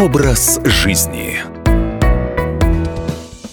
Образ жизни.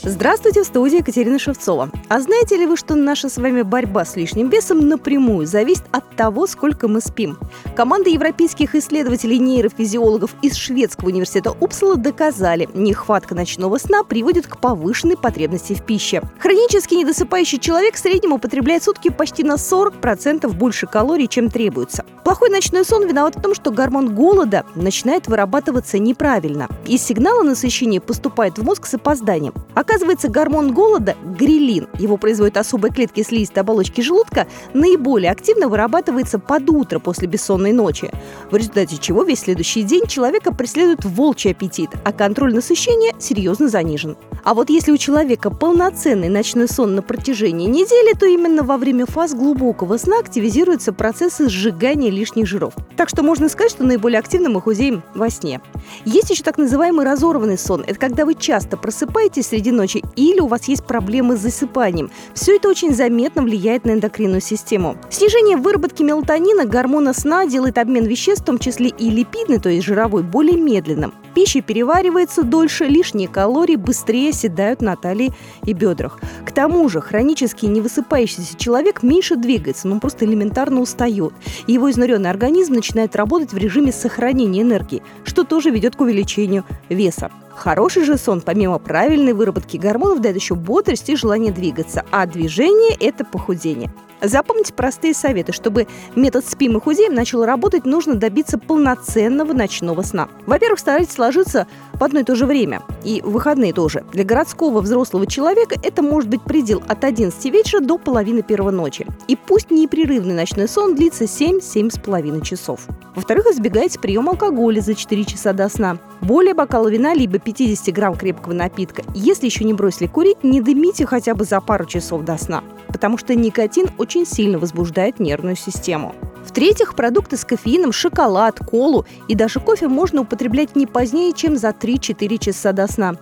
Здравствуйте, в студии Екатерина Шевцова. А знаете ли вы, что наша с вами борьба с лишним весом напрямую зависит от того, сколько мы спим? Команда европейских исследователей нейрофизиологов из шведского университета Упсала доказали, нехватка ночного сна приводит к повышенной потребности в пище. Хронически недосыпающий человек в среднем употребляет в сутки почти на 40% больше калорий, чем требуется. Плохой ночной сон виноват в том, что гормон голода начинает вырабатываться неправильно, и сигналы насыщения поступают в мозг с опозданием. Оказывается, гормон голода – грилин, его производят особые клетки слизистой оболочки желудка, наиболее активно вырабатывается под утро после бессонной ночи, в результате чего весь следующий день человека преследует волчий аппетит, а контроль насыщения серьезно занижен. А вот если у человека полноценный ночной сон на протяжении недели, то именно во время фаз глубокого сна активизируются процессы сжигания лишних жиров. Так что можно сказать, что наиболее активно мы худеем во сне. Есть еще так называемый разорванный сон. Это когда вы часто просыпаетесь среди ночи или у вас есть проблемы с засыпанием. Все это очень заметно влияет на эндокринную систему. Снижение выработки мелатонина, гормона сна, делает обмен веществ, в том числе и липидный, то есть жировой, более медленным. Пища переваривается дольше, лишние калории быстрее оседают на талии и бедрах. К тому же хронически невысыпающийся человек меньше двигается, но просто элементарно устает. Его изнуренный организм начинает работать в режиме сохранения энергии, что тоже ведет к увеличению веса. Хороший же сон, помимо правильной выработки гормонов, дает еще бодрость и желание двигаться, а движение – это похудение. Запомните простые советы. Чтобы метод «спим и худеем» начал работать, нужно добиться полноценного ночного сна. Во-первых, старайтесь ложиться в одно и то же время. И в выходные тоже. Для городского взрослого человека это может быть предел от 11 вечера до половины первого ночи. И пусть непрерывный ночной сон длится 7-7,5 часов. Во-вторых, избегайте приема алкоголя за 4 часа до сна. Более бокала вина либо 50 грамм крепкого напитка. Если еще не бросили курить, не дымите хотя бы за пару часов до сна, потому что никотин очень сильно возбуждает нервную систему. В-третьих, продукты с кофеином, шоколад, колу и даже кофе можно употреблять не позднее, чем за 3-4 часа до сна.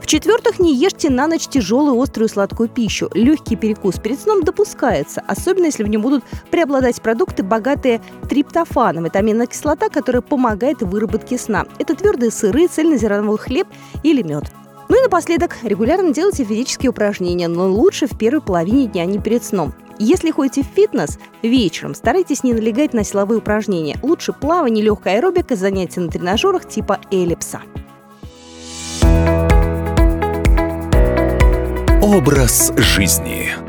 В-четвертых, не ешьте на ночь тяжелую, острую, сладкую пищу. Легкий перекус перед сном допускается, особенно если в нем будут преобладать продукты, богатые триптофаном. Это аминная кислота, которая помогает в выработке сна. Это твердые сыры, цельнозерновой хлеб или мед. Ну и напоследок, регулярно делайте физические упражнения, но лучше в первой половине дня, а не перед сном. Если ходите в фитнес, вечером старайтесь не налегать на силовые упражнения. Лучше плавание, легкая аэробика, занятия на тренажерах типа эллипса. Образ жизни.